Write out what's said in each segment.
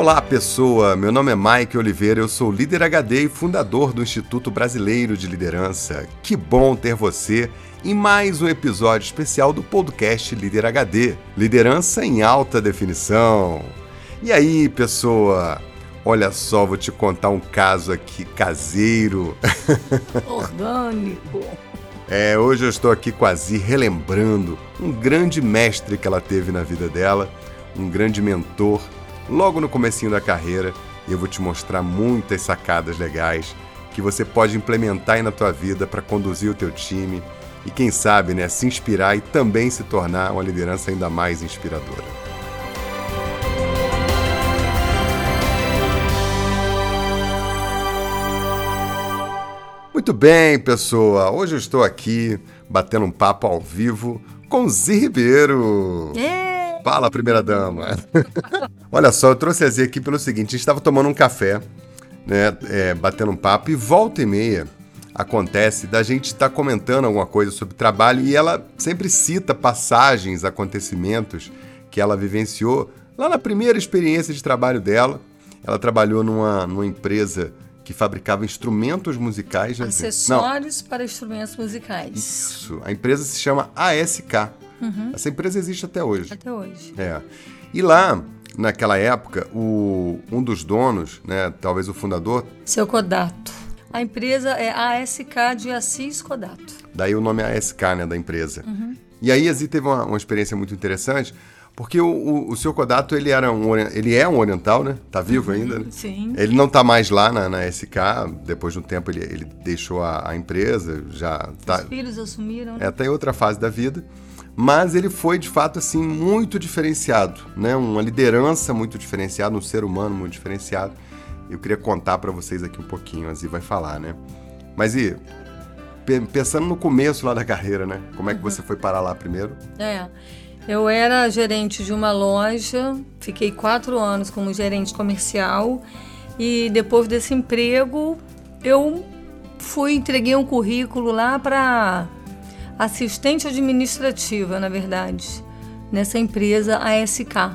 Olá, pessoa! Meu nome é Mike Oliveira, eu sou líder HD e fundador do Instituto Brasileiro de Liderança. Que bom ter você em mais um episódio especial do podcast Líder HD Liderança em Alta Definição. E aí, pessoa? Olha só, vou te contar um caso aqui caseiro. Orgânico. É, hoje eu estou aqui Zi relembrando um grande mestre que ela teve na vida dela, um grande mentor, logo no comecinho da carreira, eu vou te mostrar muitas sacadas legais que você pode implementar aí na tua vida para conduzir o teu time e quem sabe, né, se inspirar e também se tornar uma liderança ainda mais inspiradora. Muito bem, pessoa. Hoje eu estou aqui batendo um papo ao vivo com Zi Ribeiro. É. Fala, primeira dama. Olha só, eu trouxe a Zi aqui pelo seguinte: a gente estava tomando um café, né, é, batendo um papo, e volta e meia acontece da gente estar tá comentando alguma coisa sobre trabalho e ela sempre cita passagens, acontecimentos que ela vivenciou lá na primeira experiência de trabalho dela. Ela trabalhou numa, numa empresa que fabricava instrumentos musicais. Né? Acessórios Não. para instrumentos musicais. Isso. A empresa se chama ASK. Uhum. Essa empresa existe até hoje. Até hoje. É. E lá, naquela época, o, um dos donos, né, talvez o fundador... Seu Kodato. A empresa é ASK de Assis Kodato. Daí o nome é ASK, né, da empresa. Uhum. E aí a Zi teve uma, uma experiência muito interessante, porque o, o, o seu Kodato, ele, era um, ele é um oriental, né? Tá vivo ainda, né? Sim. Ele não tá mais lá na, na SK, depois de um tempo ele, ele deixou a, a empresa, já tá... Os filhos assumiram, né? É, tá em outra fase da vida. Mas ele foi, de fato, assim, muito diferenciado, né? Uma liderança muito diferenciada, um ser humano muito diferenciado. Eu queria contar para vocês aqui um pouquinho, a Zi vai falar, né? Mas e pensando no começo lá da carreira, né? Como é que uhum. você foi parar lá primeiro? É, eu era gerente de uma loja, fiquei quatro anos como gerente comercial e depois desse emprego eu fui entreguei um currículo lá para assistente administrativa, na verdade, nessa empresa ASK.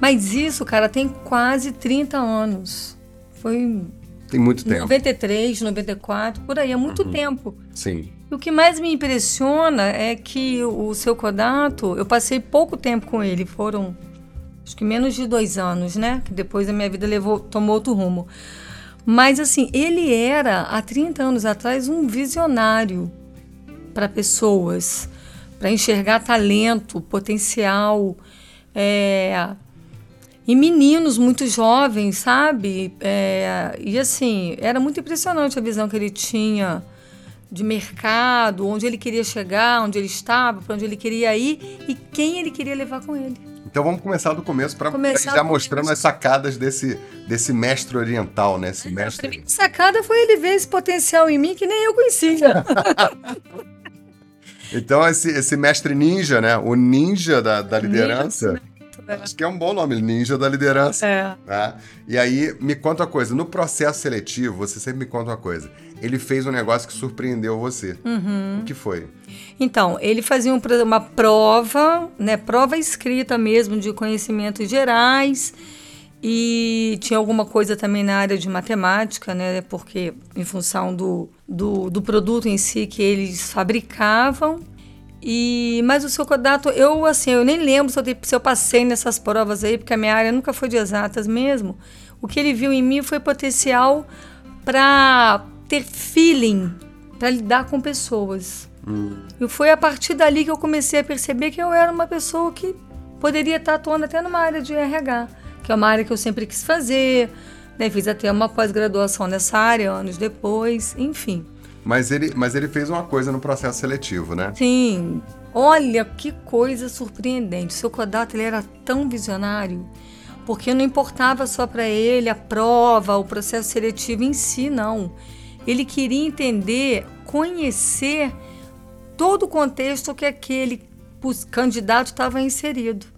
Mas isso, cara, tem quase 30 anos. Foi. Tem muito tempo. 93, 94, por aí, é muito uhum. tempo. Sim. E o que mais me impressiona é que o seu Kodato, eu passei pouco tempo com ele, foram acho que menos de dois anos, né? Que depois a minha vida levou, tomou outro rumo. Mas assim, ele era, há 30 anos atrás, um visionário para pessoas, para enxergar talento, potencial, é, e meninos muito jovens, sabe? É, e assim, era muito impressionante a visão que ele tinha de mercado, onde ele queria chegar, onde ele estava, para onde ele queria ir e quem ele queria levar com ele. Então vamos começar do começo para já mostrando as sacadas desse, desse mestre oriental, né? Esse mestre... A primeira sacada foi ele ver esse potencial em mim que nem eu conhecia. então esse, esse mestre ninja, né? O ninja da, da liderança. Ninja, é. Acho que é um bom nome, ninja da liderança. É. Né? E aí, me conta uma coisa: no processo seletivo, você sempre me conta uma coisa. Ele fez um negócio que surpreendeu você. Uhum. O que foi? Então, ele fazia um, uma prova, né? Prova escrita mesmo de conhecimentos gerais. E tinha alguma coisa também na área de matemática, né? Porque em função do, do, do produto em si que eles fabricavam. E, mas o seu Kodato, eu assim, eu nem lembro se eu, se eu passei nessas provas aí, porque a minha área nunca foi de exatas mesmo. O que ele viu em mim foi potencial para ter feeling, para lidar com pessoas. Hum. E foi a partir dali que eu comecei a perceber que eu era uma pessoa que poderia estar atuando até numa área de RH, que é uma área que eu sempre quis fazer. Né? Fiz até uma pós-graduação nessa área anos depois, enfim. Mas ele, mas ele fez uma coisa no processo seletivo, né? Sim. Olha que coisa surpreendente. O seu Kodato ele era tão visionário, porque não importava só para ele a prova, o processo seletivo em si, não. Ele queria entender, conhecer todo o contexto que aquele candidato estava inserido.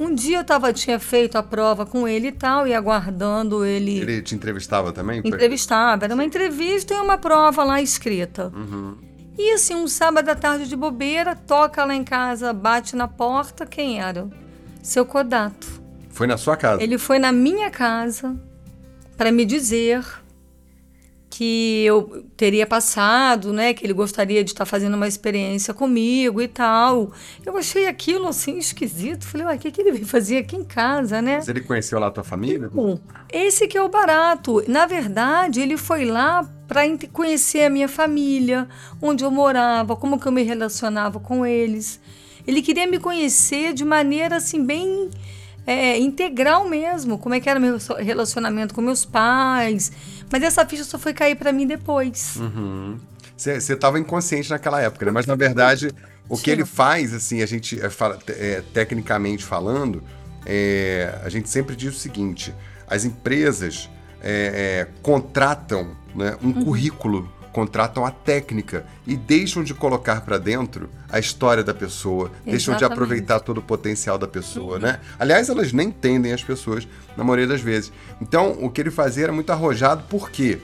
Um dia eu tava, tinha feito a prova com ele e tal, e aguardando ele. Ele te entrevistava também? Entrevistava. Era uma entrevista e uma prova lá escrita. Uhum. E assim, um sábado à tarde de bobeira, toca lá em casa, bate na porta. Quem era? Seu Kodato. foi na sua casa? Ele foi na minha casa para me dizer que eu teria passado, né, que ele gostaria de estar fazendo uma experiência comigo e tal. Eu achei aquilo assim esquisito. Falei, uai, o que, que ele veio fazer aqui em casa, né? Mas ele conheceu lá a tua família? Bom, esse que é o barato. Na verdade, ele foi lá para conhecer a minha família, onde eu morava, como que eu me relacionava com eles. Ele queria me conhecer de maneira assim bem é, integral mesmo, como é que era meu relacionamento com meus pais. Mas essa ficha só foi cair para mim depois. Você uhum. estava inconsciente naquela época, né? Mas na verdade, o que ele faz, assim, a gente, é, fala, é, tecnicamente falando, é, a gente sempre diz o seguinte: as empresas é, é, contratam né, um uhum. currículo contratam a técnica e deixam de colocar para dentro a história da pessoa, Exatamente. deixam de aproveitar todo o potencial da pessoa, uhum. né? Aliás, elas nem entendem as pessoas na maioria das vezes. Então, o que ele fazia era muito arrojado, por quê?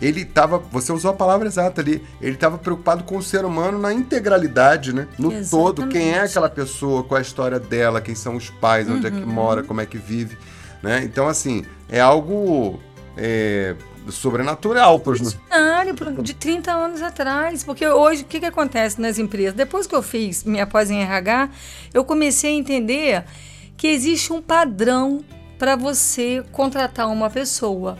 Ele estava, você usou a palavra exata ali, ele estava preocupado com o ser humano na integralidade, né? No Exatamente. todo, quem é aquela pessoa, qual é a história dela, quem são os pais, uhum. onde é que uhum. mora, como é que vive, né? Então, assim, é algo é, sobrenatural para os de 30 anos atrás, porque hoje o que, que acontece nas empresas? Depois que eu fiz minha pós em RH, eu comecei a entender que existe um padrão para você contratar uma pessoa.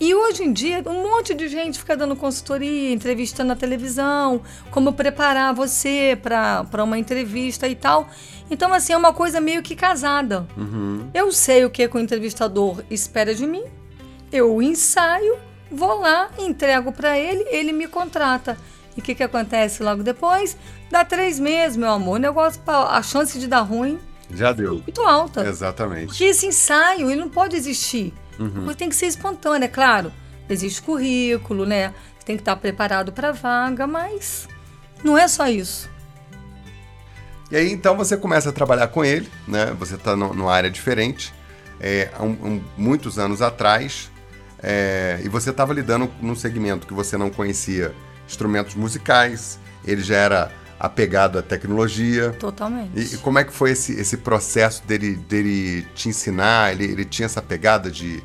E hoje em dia, um monte de gente fica dando consultoria, entrevistando na televisão, como preparar você para uma entrevista e tal. Então, assim, é uma coisa meio que casada. Uhum. Eu sei o que, que o entrevistador espera de mim, eu ensaio, vou lá, entrego para ele, ele me contrata. E o que, que acontece logo depois? Dá três meses, meu amor. O negócio, a chance de dar ruim. Já deu. Muito alta. Exatamente. Porque esse ensaio, ele não pode existir. Uhum. Tem que ser espontâneo, é claro. Existe currículo, né? Tem que estar preparado para a vaga, mas não é só isso. E aí, então, você começa a trabalhar com ele, né? Você está numa área diferente. É, um, um, muitos anos atrás, é, e você estava lidando num segmento que você não conhecia instrumentos musicais, ele já era apegado à tecnologia. Totalmente. E, e como é que foi esse, esse processo dele, dele te ensinar? Ele, ele tinha essa pegada de.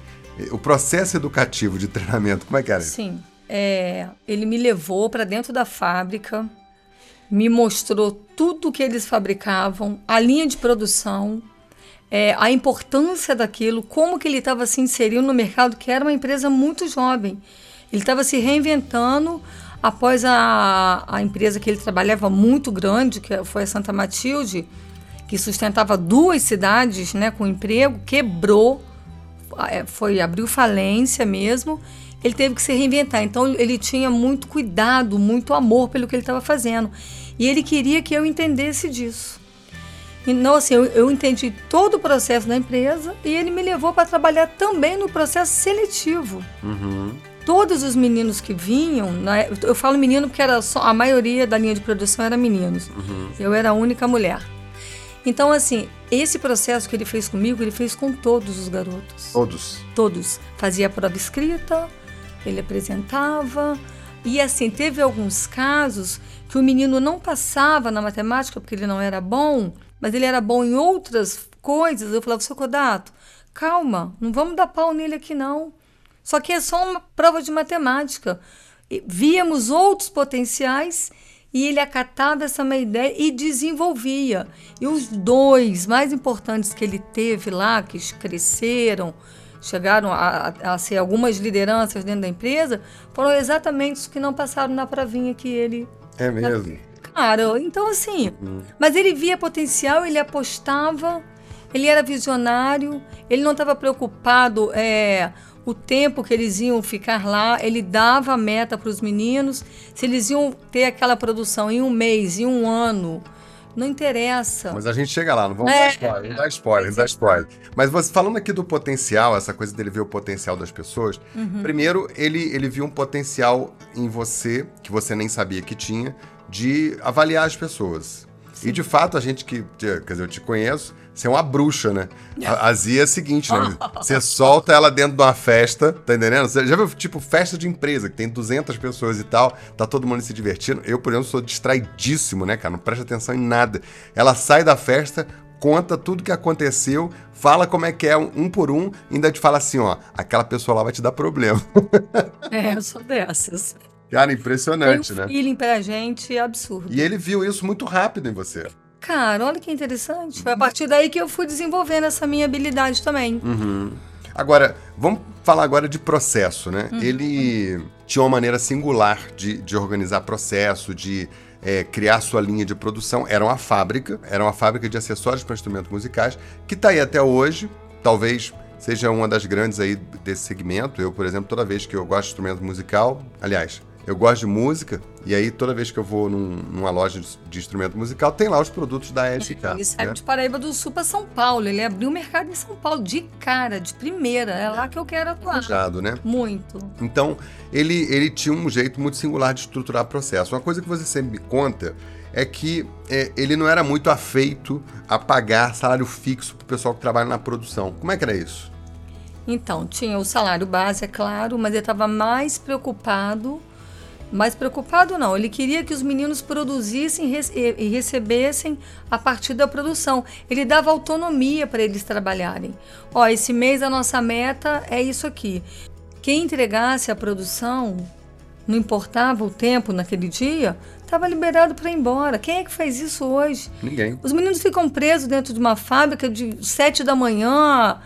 O processo educativo de treinamento, como é que era? Sim. É, ele me levou para dentro da fábrica, me mostrou tudo que eles fabricavam, a linha de produção, é, a importância daquilo, como que ele estava se inserindo no mercado, que era uma empresa muito jovem. Ele estava se reinventando após a, a empresa que ele trabalhava muito grande, que foi a Santa Matilde, que sustentava duas cidades né, com emprego, quebrou, é, foi abriu falência mesmo. Ele teve que se reinventar. Então ele tinha muito cuidado, muito amor pelo que ele estava fazendo. E ele queria que eu entendesse disso. Então, assim, eu, eu entendi todo o processo da empresa e ele me levou para trabalhar também no processo seletivo. Uhum. Todos os meninos que vinham, né, eu falo menino porque era só, a maioria da linha de produção era meninos. Uhum. Eu era a única mulher. Então, assim, esse processo que ele fez comigo, ele fez com todos os garotos. Todos? Todos. Fazia a prova escrita, ele apresentava. E, assim, teve alguns casos que o menino não passava na matemática porque ele não era bom mas ele era bom em outras coisas, eu falava, seu Codato, calma, não vamos dar pau nele aqui não. Só que é só uma prova de matemática. E víamos outros potenciais e ele acatava essa minha ideia e desenvolvia. E os dois mais importantes que ele teve lá, que cresceram, chegaram a, a, ser algumas lideranças dentro da empresa, foram exatamente os que não passaram na provinha que ele. É mesmo? Claro, então assim. Mas ele via potencial, ele apostava, ele era visionário, ele não estava preocupado é, o tempo que eles iam ficar lá, ele dava a meta para os meninos, se eles iam ter aquela produção em um mês, em um ano. Não interessa. Mas a gente chega lá, não vamos é. dar spoiler, não dá spoiler, não dá spoiler. Mas você falando aqui do potencial, essa coisa dele ver o potencial das pessoas, uhum. primeiro ele, ele viu um potencial em você que você nem sabia que tinha, de avaliar as pessoas. Sim. E de fato, a gente que, quer dizer, eu te conheço, você é uma bruxa, né? A, Zia é a seguinte, né? Você solta ela dentro de uma festa, tá entendendo? Você já viu, tipo, festa de empresa, que tem 200 pessoas e tal, tá todo mundo se divertindo. Eu, por exemplo, sou distraidíssimo, né, cara? Não presta atenção em nada. Ela sai da festa, conta tudo que aconteceu, fala como é que é um, um por um, e ainda te fala assim, ó, aquela pessoa lá vai te dar problema. É, eu sou dessas. Cara, impressionante, Tem um né? feeling pra gente absurdo. E ele viu isso muito rápido em você. Cara, olha que interessante. Foi a partir daí que eu fui desenvolvendo essa minha habilidade também. Uhum. Agora, vamos falar agora de processo, né? Uhum. Ele tinha uma maneira singular de, de organizar processo, de é, criar sua linha de produção. Era uma fábrica, era uma fábrica de acessórios para instrumentos musicais, que está aí até hoje. Talvez seja uma das grandes aí desse segmento. Eu, por exemplo, toda vez que eu gosto de instrumento musical, aliás, eu gosto de música, e aí toda vez que eu vou num- numa loja de, de instrumento musical, tem lá os produtos da LK. Ele saiu né? de Paraíba do Sul para São Paulo. Ele abriu o mercado em São Paulo de cara, de primeira. É lá que eu quero atuar. Manjado, né? Muito. Então, ele, ele tinha um jeito muito singular de estruturar processo. Uma coisa que você sempre me conta é que é, ele não era muito afeito a pagar salário fixo para o pessoal que trabalha na produção. Como é que era isso? Então, tinha o salário base, é claro, mas ele estava mais preocupado. Mais preocupado não, ele queria que os meninos produzissem e recebessem a partir da produção. Ele dava autonomia para eles trabalharem. Ó, esse mês a nossa meta é isso aqui. Quem entregasse a produção, não importava o tempo naquele dia, estava liberado para ir embora. Quem é que faz isso hoje? Ninguém. Os meninos ficam presos dentro de uma fábrica de sete da manhã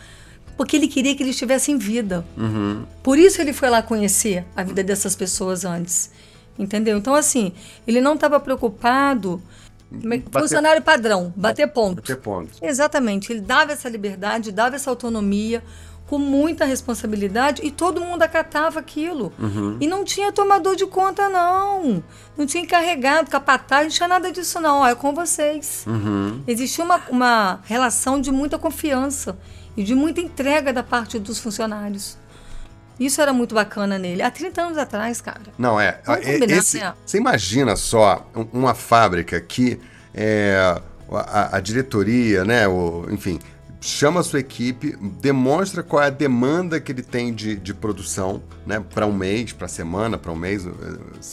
porque ele queria que eles tivessem vida. Uhum. Por isso ele foi lá conhecer a vida dessas pessoas antes. Entendeu? Então, assim, ele não estava preocupado. Bater- Funcionário padrão, bater ponto. Bater ponto. Exatamente. Ele dava essa liberdade, dava essa autonomia com muita responsabilidade e todo mundo acatava aquilo. E não tinha tomador de conta, não. Não tinha encarregado, capataz, não tinha nada disso, não. É com vocês. Uhum. Existia uma, uma relação de muita confiança e de muita entrega da parte dos funcionários. Isso era muito bacana nele. Há 30 anos atrás, cara. Não, é. É- esse- né? você imagina só um- uma fábrica que é, a, a diretoria, né? O, enfim, chama a sua equipe, demonstra qual é a demanda que ele tem de, de produção, né? Para um mês, para semana, para um mês,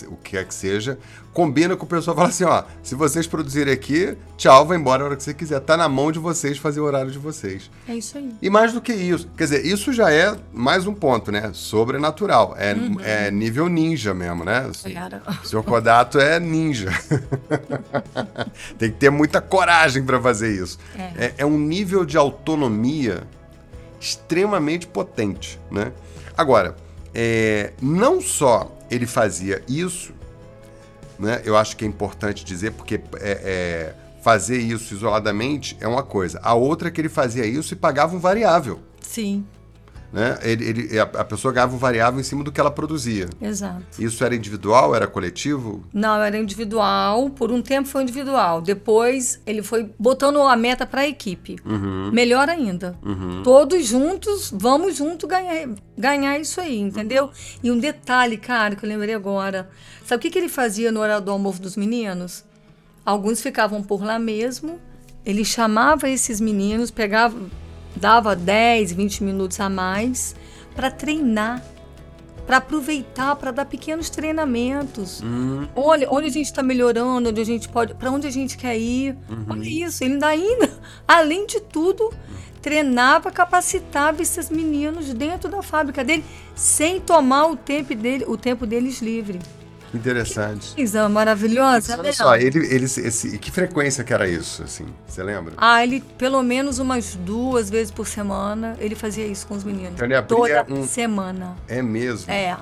o que quer que seja. Combina com o pessoal fala assim: ó, se vocês produzirem aqui, tchau, vai embora a hora que você quiser. Tá na mão de vocês fazer o horário de vocês. É isso aí. E mais do que isso, quer dizer, isso já é mais um ponto, né? Sobrenatural. É, Uhum. é nível ninja mesmo, né? Cara. O senhor Kodato é ninja. Tem que ter muita coragem para fazer isso. É. é um nível de autonomia extremamente potente, né? Agora, é, não só ele fazia isso, né? Eu acho que é importante dizer, porque é, é, fazer isso isoladamente é uma coisa. A outra é que ele fazia isso e pagava um variável. Sim, Né? Ele, ele- a pessoa ganhava um variável em cima do que ela produzia. exato. Isso era individual, era coletivo? Não, era individual. Por um tempo foi individual. Depois ele foi botando a meta para a equipe. Uhum. Melhor ainda. Todos juntos, vamos junto ganhar, ganhar isso aí, entendeu? E um detalhe, cara, que eu lembrei agora. Sabe o que, que ele fazia no horário do almoço dos meninos? Alguns ficavam por lá mesmo. Ele chamava esses meninos, pegava, dava 10, 20 minutos a mais para treinar para aproveitar, para dar pequenos treinamentos. Olha, onde a gente está melhorando, onde a gente pode, para onde a gente quer ir. Olha isso, ele ainda, ainda, além de tudo, treinava, capacitava esses meninos dentro da fábrica dele, sem tomar o tempo dele, o tempo deles livre. Interessante. Coisa maravilhosa, Olha né? só, ele, ele, esse, e que frequência que era isso, assim? Você lembra? Ah, ele pelo menos umas duas vezes por semana ele fazia isso com os meninos. Então ele abria Toda um- semana. É mesmo? É.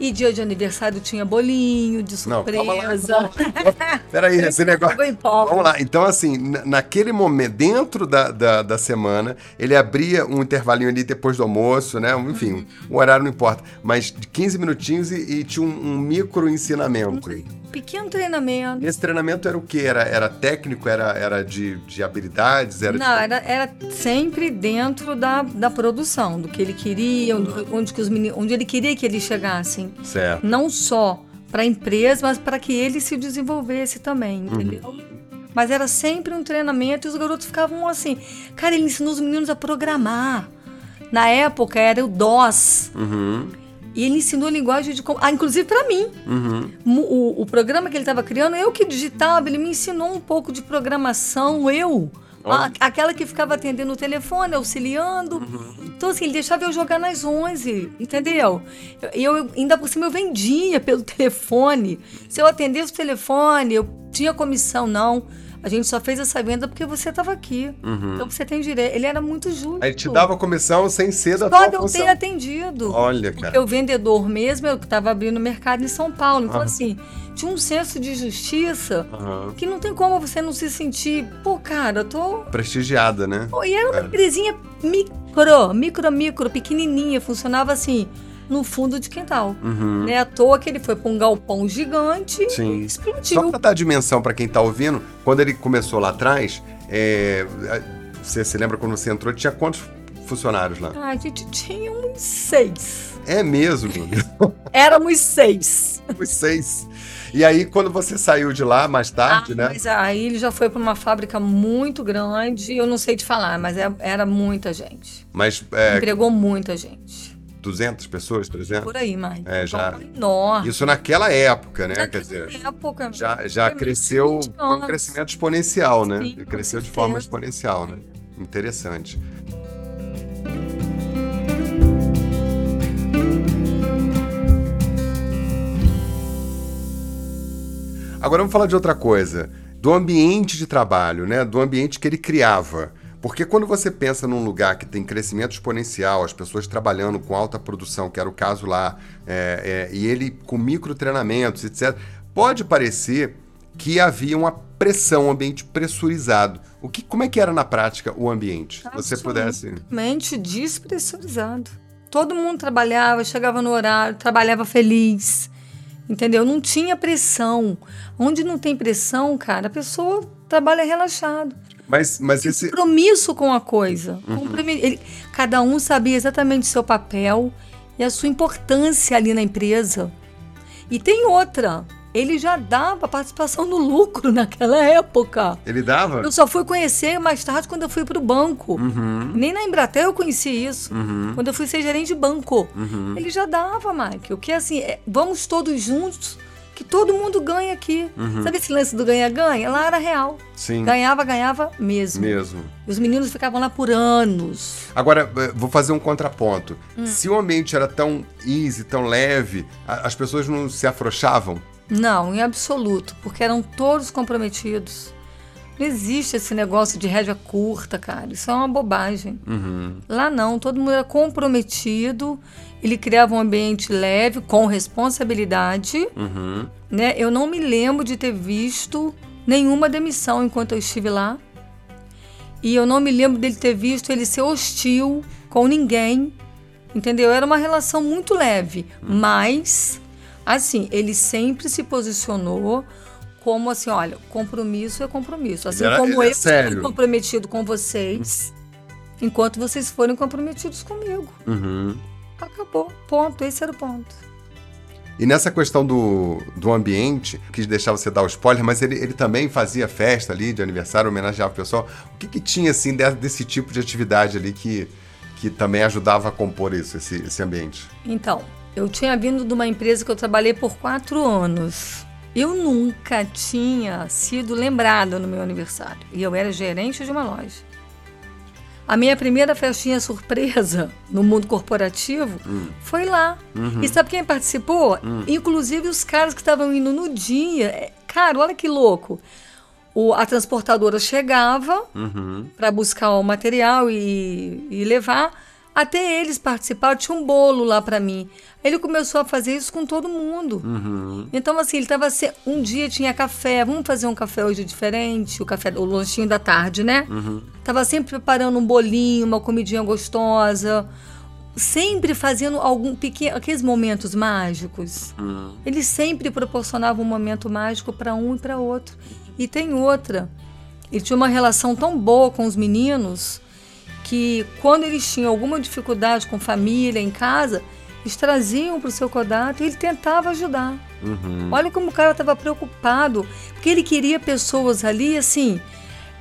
E dia de aniversário tinha bolinho de Não, calma lá, surpresa. Peraí, esse negócio. Água em pó. Vamos lá. Então, assim, na- naquele momento, dentro da, da, da semana, ele abria um intervalinho ali depois do almoço, né? Enfim, o horário não importa. Mas de 15 minutinhos e, e tinha um, um micro ensinamento. Pequeno treinamento. Esse treinamento era o quê? Era, era técnico? Era, era de, de habilidades? Era de- Não, era, era sempre dentro da, da produção, do que ele queria, onde, onde, que os meninos, onde ele queria que eles chegassem. Certo. Não só para a empresa, mas para que ele se desenvolvesse também, entendeu? Mas era sempre um treinamento e os garotos ficavam assim. Cara, ele ensinou os meninos a programar. Na época era o DOS. Uhum, E ele ensinou linguagem de. Ah, inclusive para mim. uhum. O, o programa que ele estava criando, eu que digitava, ele me ensinou um pouco de programação, eu, A- aquela que ficava atendendo o telefone, auxiliando. Uhum. Então, assim, ele deixava eu jogar nas 11, entendeu? E eu, eu- ainda por cima, eu vendia pelo telefone. Se eu atendesse o telefone, eu tinha comissão, não. A gente só fez essa venda porque você estava aqui. Então, você tem direito. Ele era muito justo. Uhum. Aí te dava comissão sem ser da Só de eu ter atendido. Olha, Porque cara. o vendedor mesmo, eu estava abrindo mercado em São Paulo. Então, Ah. assim, tinha um senso de justiça Aham. que não tem como você não se sentir, pô, cara, eu tô. Prestigiada, né? Pô, e era uma É. empresinha micro, micro, micro, pequenininha, funcionava assim, no fundo de quintal. Uhum. Não é à toa que ele foi para um galpão gigante Sim. e Só explodiu. pra dar dimensão pra quem tá ouvindo, quando ele começou lá atrás, é, você se lembra quando você entrou, tinha quantos funcionários lá? Ah, a gente tinha uns seis. É mesmo, Éramos seis. os seis. E aí, quando você saiu de lá mais tarde, Ah, né? Mas aí ele já foi para uma fábrica muito grande, eu não sei te falar, mas é- era muita gente. Mas é, Empregou muita gente. 200 pessoas, 300? Por aí, mais. É, já- Enorme. Isso naquela época, né? Naquela Quer dizer, época, já, já cresceu, 20 foi um crescimento exponencial, né? Sim, cresceu de forma exponencial, né? Interessante. Agora vamos falar de outra coisa, do ambiente de trabalho, né? Do ambiente que ele criava. Porque quando você pensa num lugar que tem crescimento exponencial, as pessoas trabalhando com alta produção, que era o caso lá, é, é, e ele com micro treinamentos, etc., pode parecer que havia uma pressão, um ambiente pressurizado. O que, como é que era na prática o ambiente? Se você pudesse. Absolutamente despressurizado. Todo mundo trabalhava, chegava no horário, trabalhava feliz. Entendeu? Não tinha pressão. Onde não tem pressão, cara, a pessoa trabalha relaxado. Mas, mas esse. Compromisso com a coisa. Comprome- ele- cada um sabia exatamente o seu papel e a sua importância ali na empresa. E tem outra. Ele já dava participação no lucro naquela época. Ele dava? Eu só fui conhecer mais tarde quando eu fui para o banco. Uhum. Nem na Embratel eu conheci isso. Uhum. Quando eu fui ser gerente de banco. Uhum. Ele já dava, Mike. O que é assim, é, vamos todos juntos, que todo mundo ganha aqui. Uhum. Sabe esse lance do ganha-ganha? Lá era real. Sim. Ganhava, ganhava mesmo. Mesmo. E os meninos ficavam lá por anos. Agora, eh, vou fazer um contraponto. Hum. Se o ambiente era tão easy, tão leve, as pessoas não se afrouxavam? Não, em absoluto, porque eram todos comprometidos. Não existe esse negócio de rédea curta, cara. Isso é uma bobagem. Uhum. Lá não, todo mundo era comprometido. Ele criava um ambiente leve, com responsabilidade. Uhum. né? Eu não me lembro de ter visto nenhuma demissão enquanto eu estive lá. E eu não me lembro dele ter visto ele ser hostil com ninguém. Entendeu? Era uma relação muito leve. Mas, assim, ele sempre se posicionou como assim, olha, compromisso é compromisso. Assim era- como é eu sério. estou comprometido com vocês, enquanto vocês forem comprometidos comigo. Uhum. Acabou. Ponto. Esse era o ponto. E nessa questão do, do ambiente, quis deixar você dar o spoiler, mas ele, ele também fazia festa ali de aniversário, homenageava o pessoal. O que, que tinha, assim, de- desse tipo de atividade ali que, que também ajudava a compor isso, esse, esse ambiente? Então, eu tinha vindo de uma empresa que eu trabalhei por quatro anos. Eu nunca tinha sido lembrada no meu aniversário. E eu era gerente de uma loja. A minha primeira festinha surpresa no mundo corporativo foi lá. E sabe quem participou? Inclusive os caras que estavam indo no dia. É, Cara, olha que louco. O- a transportadora chegava Uhum. para buscar o material e, e levar. Até eles participaram, tinha um bolo lá para mim. Ele começou a fazer isso com todo mundo. Uhum. Então, assim, ele tava. Se... Um dia tinha café, vamos fazer um café hoje diferente, o café, o lanchinho da tarde, né? Tava sempre preparando um bolinho, uma comidinha gostosa. Sempre fazendo algum pequeno, aqueles momentos mágicos. Uhum. Ele sempre proporcionava um momento mágico para um e para outro. E tem outra. Ele tinha uma relação tão boa com os meninos que quando eles tinham alguma dificuldade com família em casa, eles traziam para o seu Kodato e ele tentava ajudar. Uhum. Olha como o cara estava preocupado, porque ele queria pessoas ali, assim,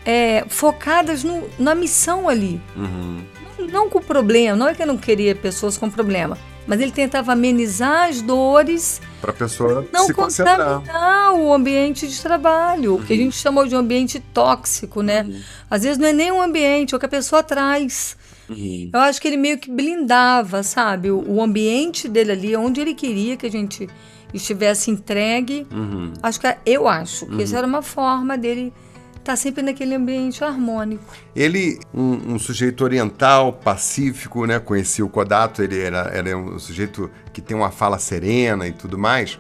é, focadas no- na missão ali. Uhum. Não, não com problema, não é que eu não queria pessoas com problema. Mas ele tentava amenizar as dores para a pessoa não se contaminar o ambiente de trabalho, uhum. que a gente chamou de ambiente tóxico, né? Uhum. Às vezes não é nem um ambiente, é o que a pessoa traz. Uhum. Eu acho que ele meio que blindava, sabe? O, o, ambiente dele ali, onde ele queria que a gente estivesse entregue. Uhum. Acho que eu acho que essa uhum. era uma forma dele está sempre naquele ambiente harmônico. Ele, um, um, sujeito oriental, pacífico, né? Conhecia o Kodato, ele era, era um sujeito que tem uma fala serena e tudo mais.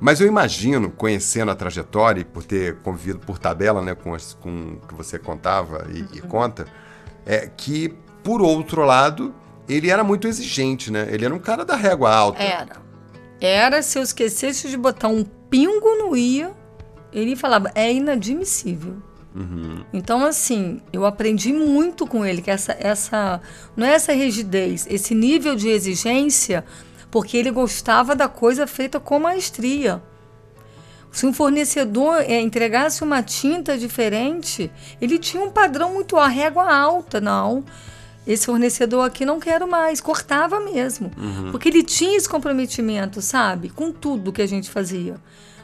Mas eu imagino, conhecendo a trajetória e por ter convivido por tabela né, com, as, com o que você contava e, uhum. e conta, é que, por outro lado, ele era muito exigente, né? Ele era um cara da régua alta. Era. Era, se eu esquecesse de botar um pingo no ia, ele falava, é inadmissível. Uhum. Então, assim, eu aprendi muito com ele, que essa, essa. Não é essa rigidez, esse nível de exigência, porque ele gostava da coisa feita com maestria. Se um fornecedor é, entregasse uma tinta diferente, ele tinha um padrão muito a régua alta, não. Esse fornecedor aqui não quero mais, cortava mesmo. Uhum. Porque ele tinha esse comprometimento, sabe? Com tudo que a gente fazia.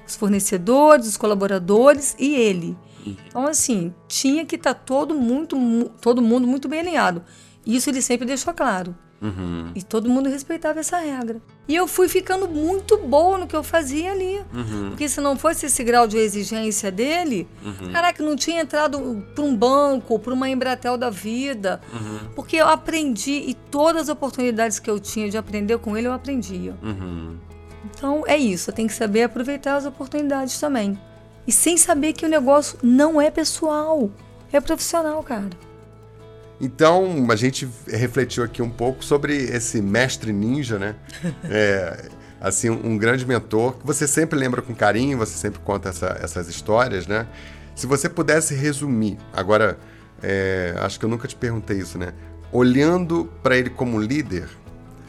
Os fornecedores, os colaboradores e ele. Então, assim, tinha que estar tá todo, muito, todo mundo muito bem alinhado. Isso ele sempre deixou claro. Uhum. E todo mundo respeitava essa regra. E eu fui ficando muito boa no que eu fazia ali. Uhum. Porque se não fosse esse grau de exigência dele, uhum. caraca, não tinha entrado para um banco, para uma Embratel da vida. Uhum. Porque eu aprendi e todas as oportunidades que eu tinha de aprender com ele, eu aprendia. Uhum. Então é isso, tenho que saber aproveitar as oportunidades também. E sem saber que o negócio não é pessoal, é profissional, cara. Então, a gente refletiu aqui um pouco sobre esse mestre ninja, né? É, assim, um grande mentor que você sempre lembra com carinho, você sempre conta essa, essas histórias, né? Se você pudesse resumir, agora, é, acho que eu nunca te perguntei isso, né? Olhando para ele como líder,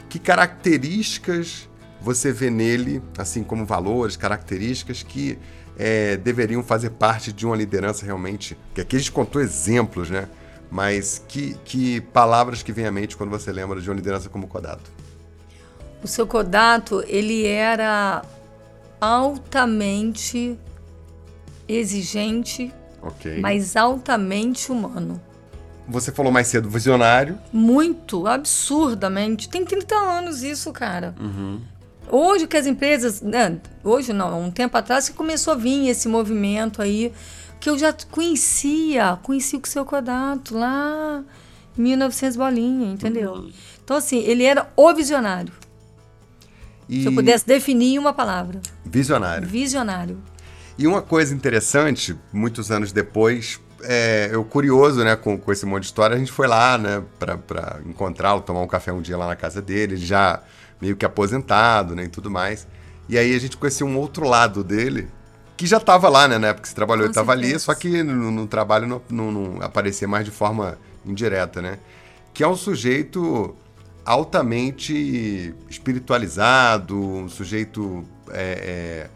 que características você vê nele, assim como valores, características que é, deveriam fazer parte de uma liderança realmente. Que aqui a gente contou exemplos, né? Mas que, que palavras que vêm à mente quando você lembra de uma liderança como o Kodato? O seu Kodato, ele era altamente exigente, okay. mas altamente humano. Você falou mais cedo, visionário. Muito, absurdamente. Tem 30 anos isso, cara. Uhum. Hoje que as empresas, né, hoje não, um tempo atrás que começou a vir esse movimento aí, que eu já conhecia, conheci o seu Kodato lá em 1900 bolinha, entendeu? Uhum. Então assim, ele era o visionário. E... Se eu pudesse definir uma palavra. Visionário. Visionário. E uma coisa interessante, muitos anos depois, é, eu curioso, né, com, com esse monte de história, a gente foi lá, né, para encontrá-lo, tomar um café um dia lá na casa dele, ele já meio que aposentado, né, e tudo mais. E aí a gente conheceu um outro lado dele, que já estava lá, né, na época que você trabalhou, ele estava ali, só que no, no trabalho não, não, não, aparecia mais de forma indireta, né? Que é um sujeito altamente espiritualizado, um sujeito é, é,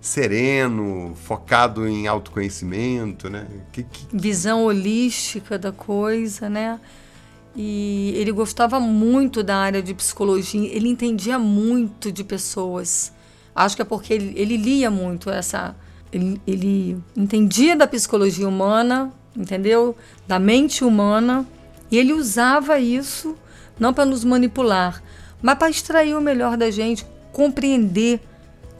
sereno, focado em autoconhecimento, né? Que, que... Visão holística da coisa, né? E ele gostava muito da área de psicologia, ele entendia muito de pessoas. Acho que é porque ele, ele lia muito essa. Ele, ele entendia da psicologia humana, entendeu? Da mente humana, e ele usava isso não para nos manipular, mas para extrair o melhor da gente, compreender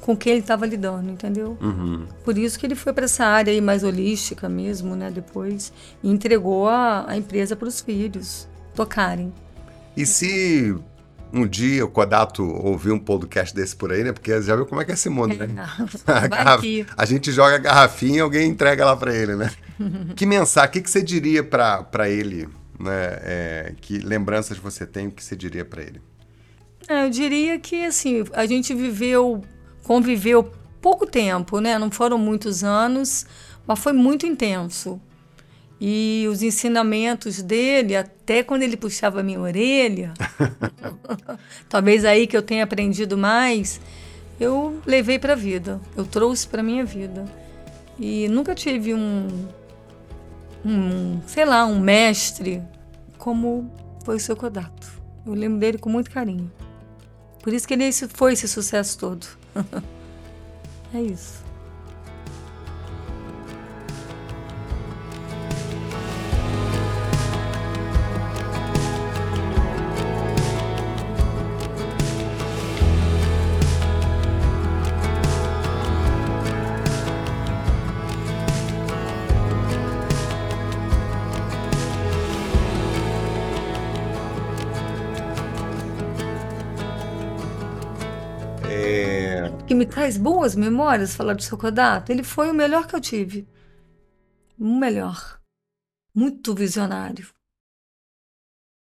com quem ele estava lidando, entendeu? Uhum. Por isso que ele foi para essa área aí mais holística mesmo, né? Depois e entregou a, a empresa para os filhos tocarem. E se um dia o Kodato ouvir um podcast desse por aí, né? Porque já viu como é que é esse mundo, né? a, garraf... a, gente joga a garrafinha e alguém entrega lá para ele, né? que mensagem, o que, que você diria para ele, né? É, que lembranças você tem, o que você diria para ele? É, eu diria que, assim, a gente viveu, conviveu pouco tempo, né? Não foram muitos anos, mas foi muito intenso. E os ensinamentos dele, até quando ele puxava a minha orelha, talvez aí que eu tenha aprendido mais, eu levei para a vida, eu trouxe para minha vida. E nunca tive um, um, sei lá, um mestre como foi o seu Kodato. Eu lembro dele com muito carinho. Por isso que ele foi esse sucesso todo. é isso. Traz boas memórias falar do seu Kodato. Ele foi o melhor que eu tive. O melhor. Muito visionário.